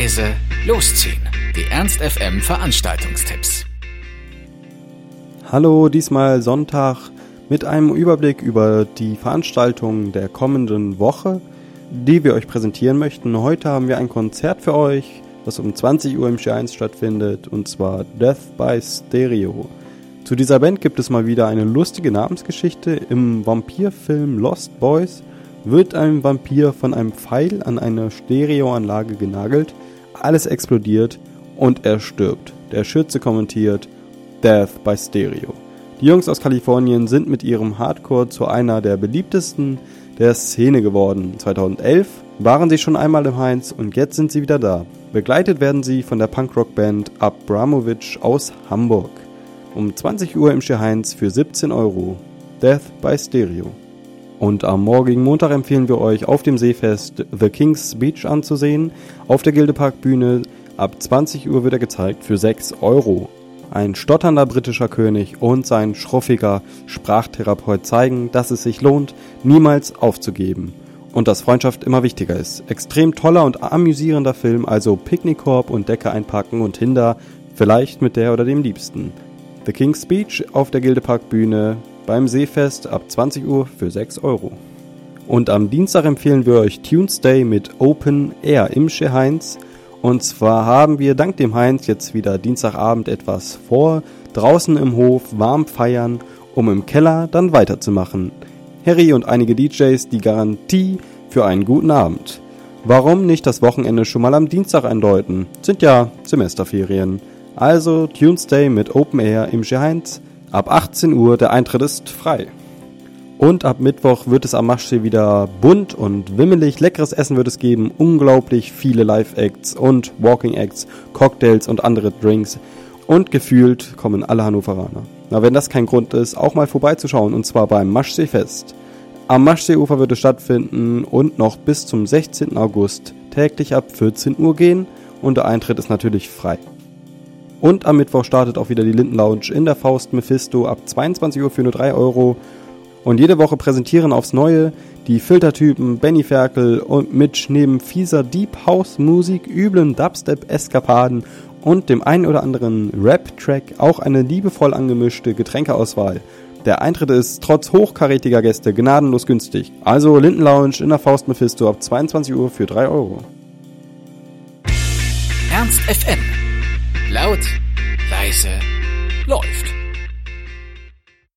leise, losziehen. Die Ernst FM Veranstaltungstipps. Hallo, diesmal Sonntag mit einem Überblick über die Veranstaltungen der kommenden Woche, die wir euch präsentieren möchten. Heute haben wir ein Konzert für euch, das um 20 Uhr im Sch1 stattfindet, und zwar Death by Stereo. Zu dieser Band gibt es mal wieder eine lustige Namensgeschichte. Im Vampirfilm Lost Boys wird ein Vampir von einem Pfeil an eine Stereoanlage genagelt, alles explodiert und er stirbt. Der Schütze kommentiert Death by Stereo. Die Jungs aus Kalifornien sind mit ihrem Hardcore zu einer der beliebtesten der Szene geworden. 2011 waren sie schon einmal im Heinz und jetzt sind sie wieder da. Begleitet werden sie von der Punkrock-Band Abramovic aus Hamburg. Um 20 Uhr im Heinz für 17 Euro. Death by Stereo. Und am morgigen Montag empfehlen wir euch auf dem Seefest The King's Beach anzusehen. Auf der Gildeparkbühne ab 20 Uhr wird er gezeigt für 6 Euro. Ein stotternder britischer König und sein schruffiger Sprachtherapeut zeigen, dass es sich lohnt, niemals aufzugeben. Und dass Freundschaft immer wichtiger ist. Extrem toller und amüsierender Film, also Picknickkorb und Decke einpacken und Hinder, vielleicht mit der oder dem Liebsten. The King's Speech auf der Gildeparkbühne beim Seefest ab 20 Uhr für 6 Euro. Und am Dienstag empfehlen wir euch Tuesday mit Open Air im Heinz. Und zwar haben wir dank dem Heinz jetzt wieder Dienstagabend etwas vor, draußen im Hof warm feiern, um im Keller dann weiterzumachen. Harry und einige DJs die Garantie für einen guten Abend. Warum nicht das Wochenende schon mal am Dienstag eindeuten? Sind ja Semesterferien. Also Tuesday mit Open Air im Heinz Ab 18 Uhr, der Eintritt ist frei. Und ab Mittwoch wird es am Maschsee wieder bunt und wimmelig. Leckeres Essen wird es geben, unglaublich viele Live-Acts und Walking-Acts, Cocktails und andere Drinks. Und gefühlt kommen alle Hannoveraner. Na, wenn das kein Grund ist, auch mal vorbeizuschauen und zwar beim Maschseefest. Am Maschseeufer wird es stattfinden und noch bis zum 16. August täglich ab 14 Uhr gehen und der Eintritt ist natürlich frei. Und am Mittwoch startet auch wieder die Linden Lounge in der Faust Mephisto ab 22 Uhr für nur 3 Euro. Und jede Woche präsentieren aufs Neue die Filtertypen Benny Ferkel und Mitch neben fieser Deep House Musik, üblen Dubstep-Eskapaden und dem einen oder anderen Rap-Track auch eine liebevoll angemischte Getränkeauswahl. Der Eintritt ist trotz hochkarätiger Gäste gnadenlos günstig. Also Linden Lounge in der Faust Mephisto ab 22 Uhr für 3 Euro. Ernst FM Laut, leise, läuft.